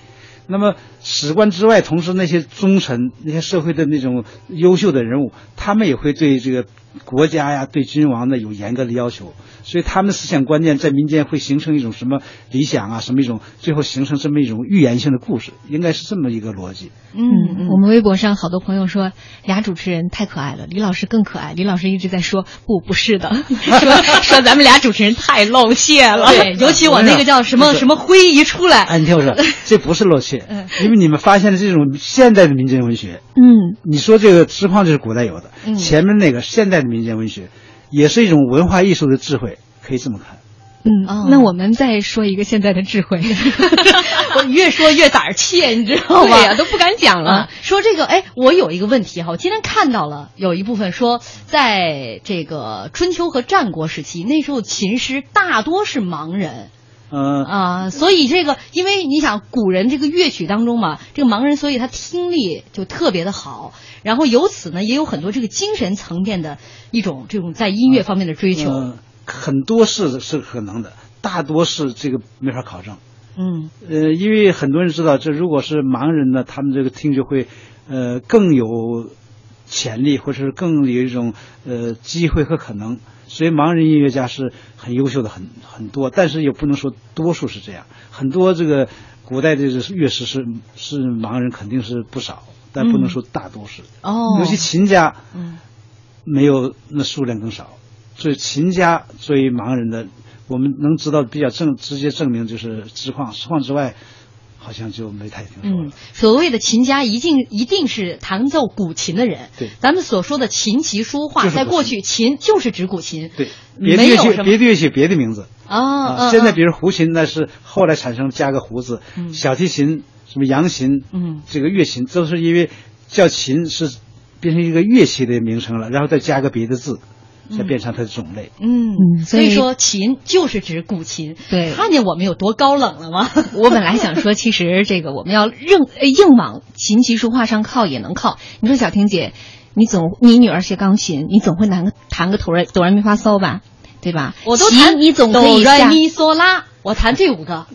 那么史官之外，同时那些忠臣、那些社会的那种优秀的人物，他们也会对这个国家呀、对君王呢有严格的要求，所以他们的思想观念在民间会形成一种什么理想啊，什么一种最后形成这么一种预言性的故事，应该是这么一个逻辑。嗯嗯我们微博上好多朋友说俩主持人太可爱了，李老师更可爱。李老师一直在说不不是的，说说咱们俩主持人太露怯了。对，尤其我那个叫什么什么灰一出来，哎，你听我说，这不是露怯，因为你们发现了这种现代的民间文学，嗯你说这个实况就是古代有的，嗯前面那个现代的民间文学，也是一种文化艺术的智慧，可以这么看。嗯哦，那我们再说一个现在的智慧。我越说越胆儿怯，你知道吗？对呀，都不敢讲了啊。，说这个，哎，我有一个问题哈，我今天看到了有一部分说，在这个春秋和战国时期，那时候琴师大多是盲人嗯、啊，所以这个，因为你想古人这个乐曲当中嘛，这个盲人，所以他听力就特别的好，然后由此呢，也有很多这个精神层面的一种这种在音乐方面的追求。呃很多是是可能的，大多是这个没法考证。嗯呃，因为很多人知道，这如果是盲人呢，他们这个听觉会，呃，更有潜力，或者是更有一种呃机会和可能。所以盲人音乐家是很优秀的，很很多，但是也不能说多数是这样。很多这个古代的乐师是是盲人，肯定是不少，但不能说大多数。哦，尤其琴家，嗯没有那数量更少，所以琴家作为盲人的，我们能知道比较证直接证明就是知况，实况之外，好像就没太听说了。嗯，所谓的琴家一定一定是弹奏古琴的人。对咱们所说的琴棋书画，在过去琴就是指古琴。对，别的乐器别的乐器别的名字啊啊。现在比如胡琴，那是后来产生加个胡字，嗯小提琴、什么扬琴，嗯这个乐琴都是因为叫琴是变成一个乐器的名称了，然后再加个别的字，才变成它的种类。嗯嗯所以说琴就是指古琴。对看见我们有多高冷了吗？我本来想说，其实这个我们要硬呃硬往琴棋书画上靠也能靠。你说小婷姐，你总你女儿学钢琴，你总会弹个弹个哆来哆来咪发嗦吧，对吧？我都弹你总可以下哆来咪嗦拉，我弹这五个。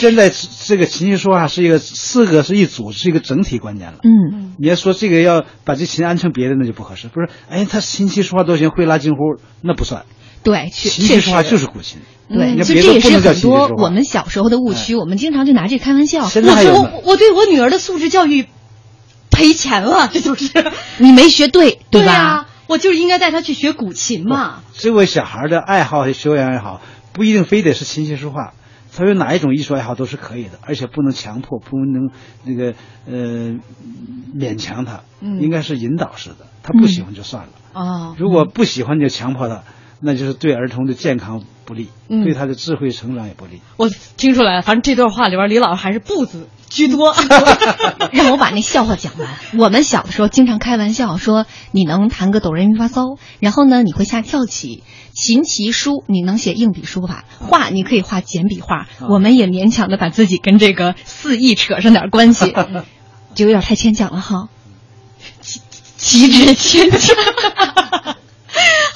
现在这个琴棋书画是一个四个是一组，是一个整体观念了。嗯你要说这个要把这琴安成别的，那就不合适。不是，哎，他琴棋书画都行，会拉京胡，那不算。对，琴棋书画就是古琴。对，你就这也是很多我们小时候的误区，我们经常就拿这开玩笑。现在还有我我我对我女儿的素质教育赔钱了，这就是你没学对，对吧？我就是应该带她去学古琴嘛。这位小孩的爱好和修养也好，不一定非得是琴棋书画，他有哪一种艺术爱好都是可以的，而且不能强迫，不能那个呃勉强他，嗯应该是引导式的。他不喜欢就算了。哦，如果不喜欢就强迫他，那就是对儿童的健康不利，嗯对他的智慧成长也不利。我听出来了，反正这段话里边，李老师还是不字居多。让我把那笑话讲完。我们小的时候经常开玩笑说，你能弹个哆来咪发嗦，然后呢，你会下跳棋，琴棋书你能写硬笔书法，画你可以画简笔画。我们也勉强的把自己跟这个四艺扯上点关系，就有点太牵强了哈。旗帜牵强。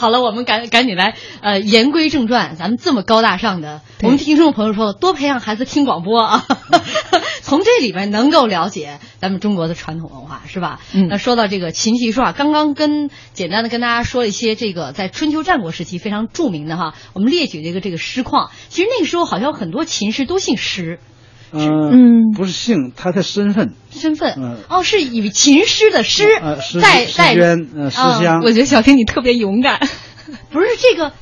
好了，我们赶赶紧来，呃，言归正传，咱们这么高大上的，我们听众朋友说了，多培养孩子听广播啊，从这里边能够了解咱们中国的传统文化，是吧？嗯。那说到这个琴棋书画，刚刚跟简单的跟大家说了一些这个在春秋战国时期非常著名的哈，我们列举这个这个诗况，其实那个时候好像很多琴师都姓石，嗯嗯不是姓，他的身份。身份、嗯哦，是以琴师的师呃，诗诗在在娟，呃，诗啊香。我觉得小婷你特别勇敢。不是这个，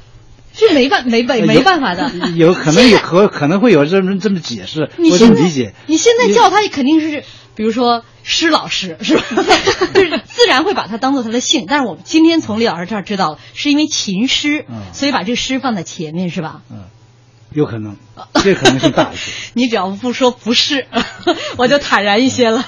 是没办没办没办法的。有可能有可可能会有这么这么解释，我这么理解。你现在叫他肯定是，比如说施老师是吧？就是自然会把他当做他的姓。但是我们今天从李老师这儿知道了，是因为琴师，嗯所以把这个师放在前面是吧？嗯，有可能，这可能性大一些。你只要不说不是，我就坦然一些了。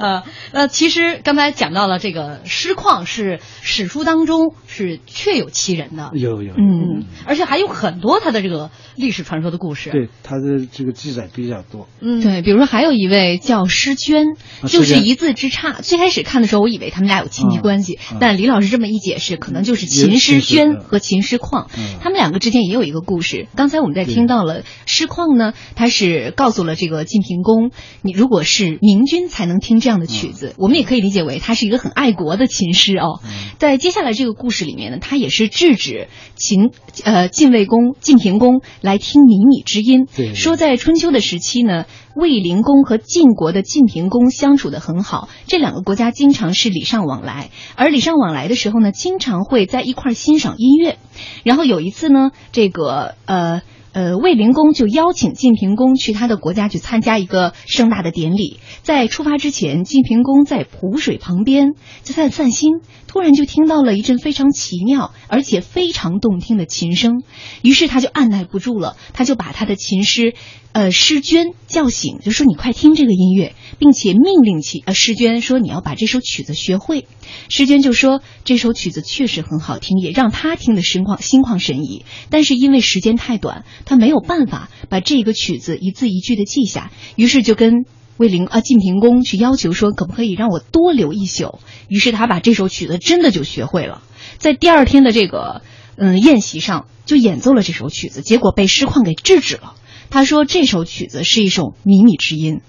呃，那其实刚才讲到了这个诗况是史书当中是确有其人的，有有，嗯，而且还有很多他的这个历史传说的故事。，对他的这个记载比较多。嗯，对，比如说还有一位叫诗娟，就是一字之差。最开始看的时候，我以为他们俩有亲戚关系，嗯但李老师这么一解释，可能就是秦也诗娟和秦诗况，嗯他们两个之间也有一个故事。刚才我们在听到了诗况呢，他是告诉了这个晋平公，你如果是明君才能听这样的曲嗯子，我们也可以理解为他是一个很爱国的琴师哦。在接下来这个故事里面呢，他也是制止秦呃晋魏公晋平公来听靡靡之音，说在春秋的时期呢，卫灵公和晋国的晋平公相处的很好，这两个国家经常是礼尚往来，而礼尚往来的时候呢，经常会在一块儿欣赏音乐。然后有一次呢，这个呃。呃，卫灵公就邀请晋平公去他的国家去参加一个盛大的典礼。在出发之前，晋平公在蒲水旁边就在散心，突然就听到了一阵非常奇妙而且非常动听的琴声，于是他就按耐不住了，他就把他的琴师，呃，诗娟叫醒，就说你快听这个音乐，并且命令其呃诗娟说你要把这首曲子学会。诗娟就说这首曲子确实很好听，也让他听得心旷心旷神怡，但是因为时间太短，他没有办法把这个曲子一字一句的记下，于是就跟。卫灵啊，晋平公去要求说，可不可以让我多留一宿？于是他把这首曲子真的就学会了，在第二天的这个嗯宴席上就演奏了这首曲子，结果被师旷给制止了。他说这首曲子是一首靡靡之音，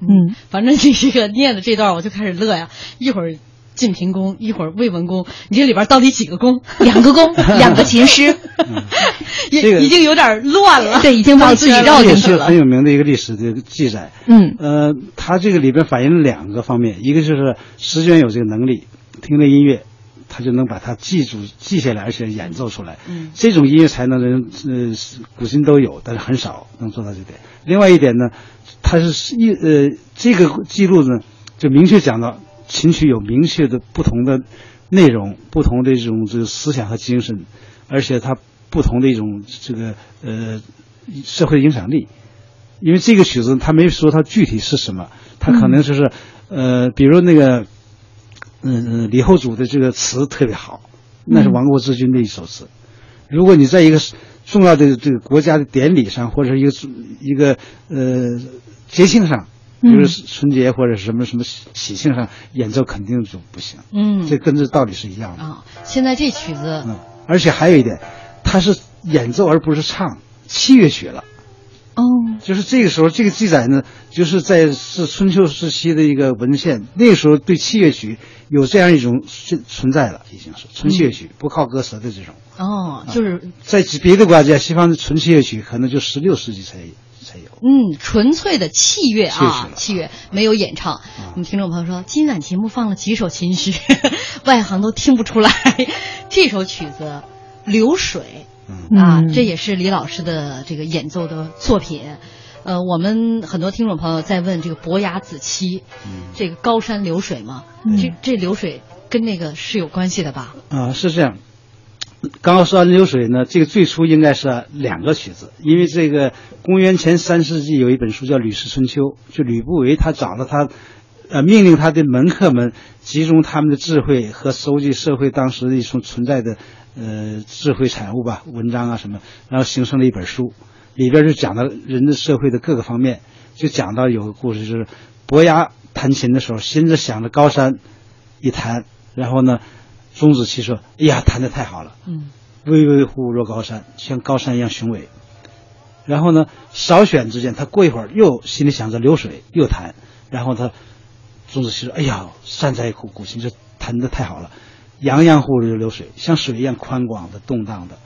嗯，反正你这个念的这段我就开始乐呀，一会儿晋平公，一会儿魏文公，你这里边到底几个公？两个公，两个琴师，已这个已经有点乱了。对，已经把自己绕进去了是很。有名的一个历史的记载。嗯呃，它这个里边反映了两个方面，一个就是石娟有这个能力，听了音乐，他就能把它记住、记下来，而且演奏出来。嗯这种音乐才能人呃古今都有，但是很少能做到这点。另外一点呢，他是一呃这个记录呢，就明确讲到琴曲有明确的不同的内容、不同的这种这个思想和精神，而且它不同的一种这个呃社会影响力。因为这个曲子他没说它具体是什么，它可能就是、呃，比如那个嗯、呃、李后主的这个词特别好，那是亡国之君的一首词。如果你在一个重要的这个国家的典礼上，或者是一个一个呃节庆上，比如说春节或者什么什么喜喜庆上演奏，肯定就不行。嗯这跟这道理是一样的。啊，现在这曲子嗯，而且还有一点，它是演奏而不是唱，器乐曲了。哦，就是这个时候，这个记载呢，就是在是春秋时期的一个文献，那个时候对器乐曲有这样一种存存在了，已经是纯器乐曲，不靠歌词的这种。哦，就是在别的国家，西方的纯器乐曲可能就十六世纪才才有。嗯，纯粹的器乐啊器乐没有演唱。我们听众朋友说，今晚节目放了几首琴曲，外行都听不出来。这首曲子《流水》嗯啊，嗯这也是李老师的这个演奏的作品。呃，我们很多听众朋友在问这个伯牙子期，这个高山流水嘛，嗯这这流水跟那个是有关系的吧？啊，是这样。刚刚说完流水呢，这个最初应该是两个曲子，因为这个公元前三世纪有一本书叫《吕氏春秋》，就吕不韦他找了他，呃，命令他的门客们集中他们的智慧和搜集社会当时的一种存在的呃智慧产物吧，文章啊什么，然后形成了一本书，里边就讲到人的社会的各个方面，就讲到有个故事，就是伯牙弹琴的时候，心着想着高山，一弹，然后呢，钟子期说：“哎呀，弹得太好了。”嗯巍巍乎若高山，像高山一样雄伟。然后呢，少选之间，他过一会儿又心里想着流水，又弹。然后他钟子期说：“哎呀，善哉乎古琴，这弹得太好了，洋洋乎如流水，像水一样宽广的、动荡的。”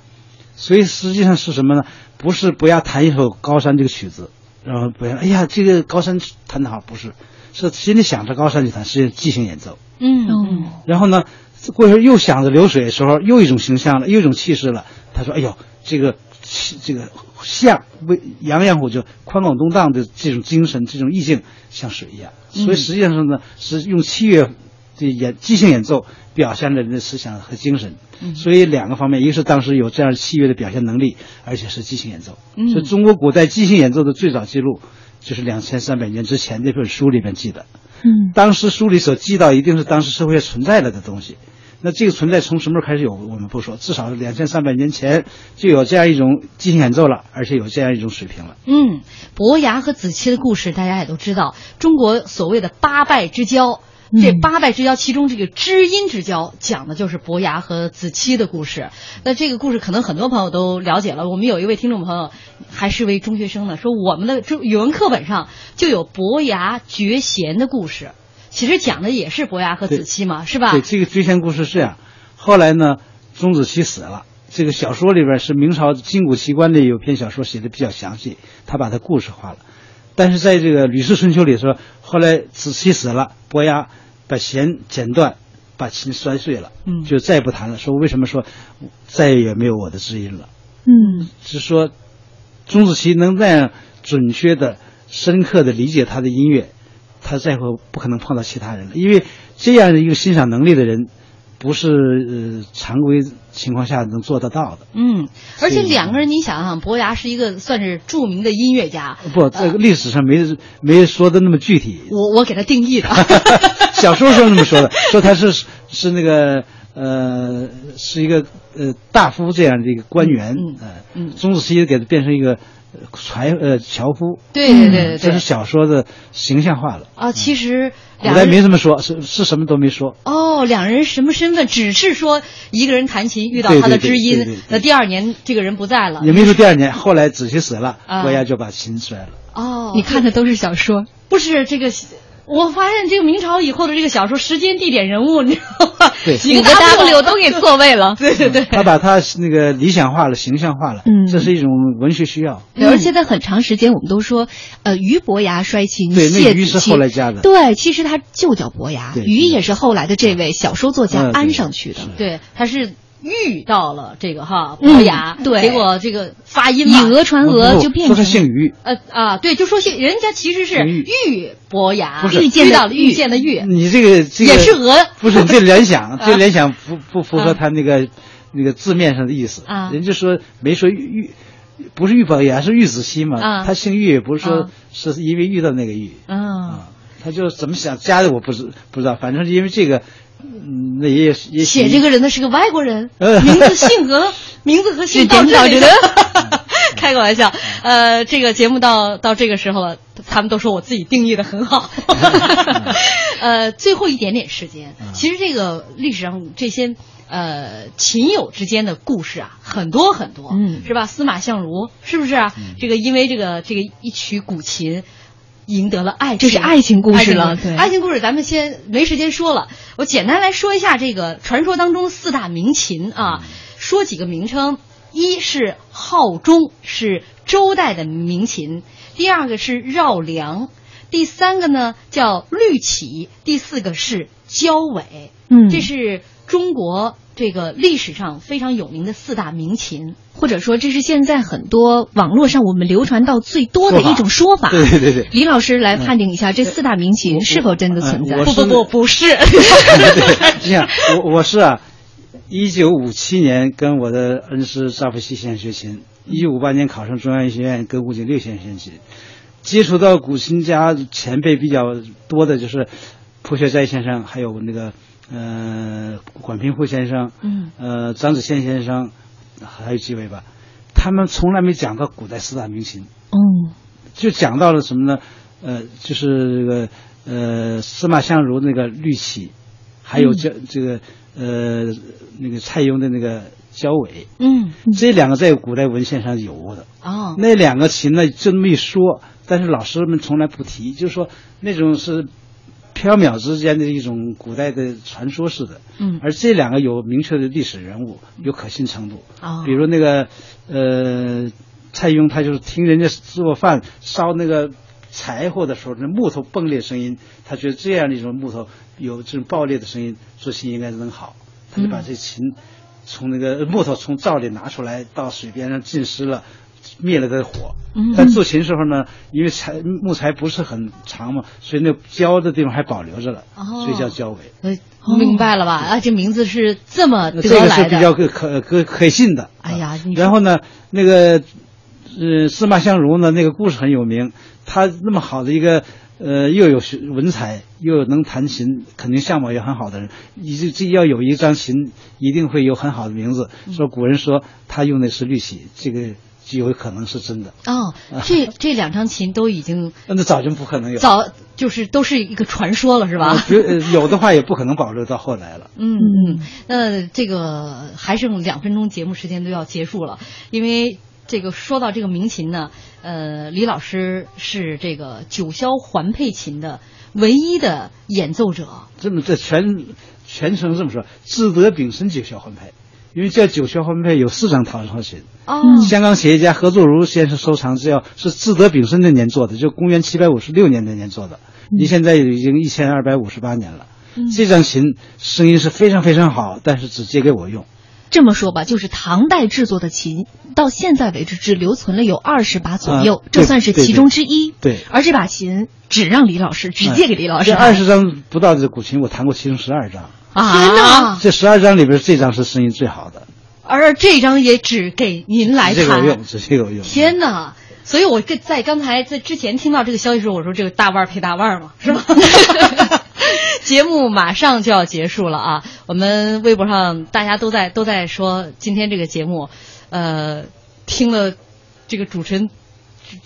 所以实际上是什么呢？不是不要弹一首《高山》这个曲子，然后不要哎呀，这个高山弹得好，不是，是心里想着高山就弹，是即兴演奏。嗯哦嗯然后呢，过一会儿又想着流水的时候，又一种形象了，又一种气势了。他说：“哎呦，这个气这个像为洋洋虎就宽广动荡的这种精神，这种意境像水一样。所以实际上是呢，是用器乐的演即兴演奏表现了人的思想和精神。所以两个方面，一个是当时有这样器乐的表现能力，而且是即兴演奏。嗯所以中国古代即兴演奏的最早记录，就是两千三百年之前那本书里面记的。嗯当时书里所记到，一定是当时社会上存在了的东西。那这个存在从什么时候开始有，我们不说，至少是两千三百年前就有这样一种即兴演奏了，而且有这样一种水平了。嗯，伯牙和子期的故事大家也都知道，中国所谓的八拜之交。这嗯八拜之交，其中这个知音之交，讲的就是伯牙和子期的故事。那这个故事可能很多朋友都了解了。我们有一位听众朋友还是位中学生呢，说我们的中语文课本上就有伯牙绝弦的故事，其实讲的也是伯牙和子期嘛，是吧对，？这个追仙故事是这样。后来呢，钟子期死了。这个小说里边是明朝金谷奇观的有篇小说写的比较详细，他把他故事化了。但是在这个《吕氏春秋》里说，后来子期死了，伯牙把弦剪断，把琴摔碎了，嗯就再也不弹了。说为什么说再也没有我的知音了？嗯是说钟子期能那样准确的、深刻的理解他的音乐，他再后不可能碰到其他人了，因为这样的一个欣赏能力的人，不是呃常规情况下能做得到的。嗯，而且两个人，你想想，伯牙是一个算是著名的音乐家，不，这个历史上没没说的那么具体，我我给他定义的。小说上那么说的，说他是是那个呃是一个呃大夫这样的一个官员，嗯呃嗯钟子期给他变成一个呃船呃樵夫，对对对这是小说的形象化了。啊，其实古代没这么说，是是什么都没说。哦，两人什么身份？只是说一个人弹琴遇到他的知音，那第二年这个人不在了。也没说第二年，后来子期死了，啊伯牙就把琴摔了。哦，你看的都是小说，不是这个。我发现这个明朝以后的这个小说，时间、地点、人物，你知道吗？对几个 W 都给错位了。对对对。他把他那个理想化了、形象化了，嗯这是一种文学需要。对，而且在很长时间，我们都说，呃，俞伯牙摔琴，对那俞是谢子期后来加的对，其实他就叫伯牙，对俞也是后来的这位小说作家安上去的。是对，他是遇到了这个哈嗯伯牙，对。结果这个发音以，讹传讹就变说他姓于，呃啊，对，就说姓人家其实是玉遇伯牙，不是。遇见到了遇遇见的遇，你这个这个也是讹。不是你这联想，啊。这联想不不符合他那个那个字面上的意思。啊。人家说没说玉玉，不是玉伯牙，是玉子期嘛。啊。他姓玉，不是说啊。是因为遇到那个玉嗯。啊。他就怎么想加的我不知不知道，反正是因为这个，嗯，那也也写这个人的是个外国人，呃名字性格名字和姓到这里到这了。开个玩笑，呃，这个节目到到这个时候了，他们都说我自己定义的很好。呃，最后一点点时间，其实这个历史上这些呃，琴友之间的故事啊，很多很多，嗯是吧？司马相如是不是啊？这个因为这个这个一曲古琴。赢得了爱情，这是爱情故事了。爱情对。爱情故事咱们先没时间说了，我简单来说一下这个传说当中四大名琴啊，说几个名称，一是号钟，是周代的名琴；第二个是绕梁，第三个呢叫绿绮，第四个是交尾。嗯。这是中国这个历史上非常有名的四大名琴。或者说这是现在很多网络上我们流传到最多的一种说法。对对对对。李老师来判定一下，这四大名琴是否真的存在？不不不，不是。这样，我我是啊，一九五七年跟我的恩师扎夫西先生学琴，一九五八年考上中央音乐学院跟吴景六先生学琴，接触到古琴家前辈比较多的就是蒲学斋先生，还有那个呃管平湖先生，嗯，呃张子谦先生，还有几位吧，他们从来没讲过古代四大名琴。嗯就讲到了什么呢？呃，就是这个呃司马相如那个绿绮，还有这、这个呃那个蔡邕的那个焦尾，嗯，这两个在古代文献上有过的。哦，那两个琴呢，就那么一说，但是老师们从来不提，就是说那种是缥缈之间的一种古代的传说似的。嗯而这两个有明确的历史人物，有可信程度。哦比如那个呃蔡邕，他就是听人家做饭烧那个柴火的时候，那木头崩裂声音，他觉得这样的一种木头有这种爆裂的声音，做琴应该能好，他就把这琴从那个木头从灶里拿出来，到水边上浸湿了。灭了它的火，嗯但做琴时候呢，因为材木材不是很长嘛，所以那焦的地方还保留着了，哦所以叫焦尾。呃，明白了吧？啊，这名字是这么得这个是。比较可可可可信的。哎呀然后呢，那个呃司马相如呢，那个故事很有名。他那么好的一个呃，又有学文采，又有能弹琴，肯定相貌也很好的人，一这这要有一张琴，一定会有很好的名字。嗯说古人说他用的是绿绮，这个就有可能是真的。哦，这这两张琴都已经 那早就不可能有。早就是都是一个传说了，是吧？呃有的话也不可能保留到后来了。嗯嗯，那这个还剩两分钟节目时间都要结束了，因为这个说到这个名琴呢，呃，李老师是这个九霄环佩琴的唯一的演奏者。这么这全全程这么说，志得丙申九霄环佩，因为叫九霄环佩有四张陶陶琴。哦香港企业家何作如先生收藏资料是志德丙申那年做的，就公元七百五十六年那年做的，离现在已经一千二百五十八年了。这张琴声音是非常非常好，但是只借给我用。这么说吧，就是唐代制作的琴，到现在为止只留存了有二十把左右，啊这算是其中之一。对而这把琴只让李老师，只借给李老师。这二十张不到的古琴，我弹过其中十二张。啊，天哪！这十二张里边，这张是声音最好的，而这张也只给您来弹。只这个用，只这个用。天哪！所以我这在刚才在之前听到这个消息的时候，我说这个大腕儿配大腕儿嘛，是吧？节目马上就要结束了啊！我们微博上大家都在都在说今天这个节目，呃，听了这个主持人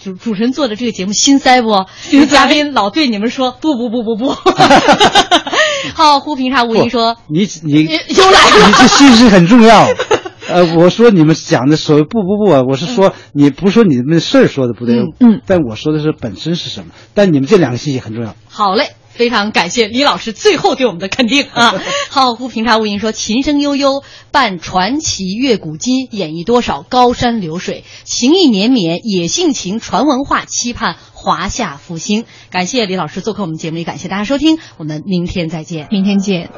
主主主持人做的这个节目心塞不？心嘉宾老对你们说不不不不不。好，胡平沙无疑说你你又来了你这信息很重要。呃，我说你们讲的所谓不不不啊，我是说你不是说你们事儿说的不对，嗯嗯但我说的是本身是什么。但你们这两个信息很重要。好嘞，非常感谢李老师最后对我们的肯定啊，好好平茶无音说琴声悠悠，伴传奇乐古今，演绎多少高山流水，情意绵绵，野性情，传文化，期盼华夏复兴，感谢李老师做客我们节目，也感谢大家收听，我们明天再见。明天见。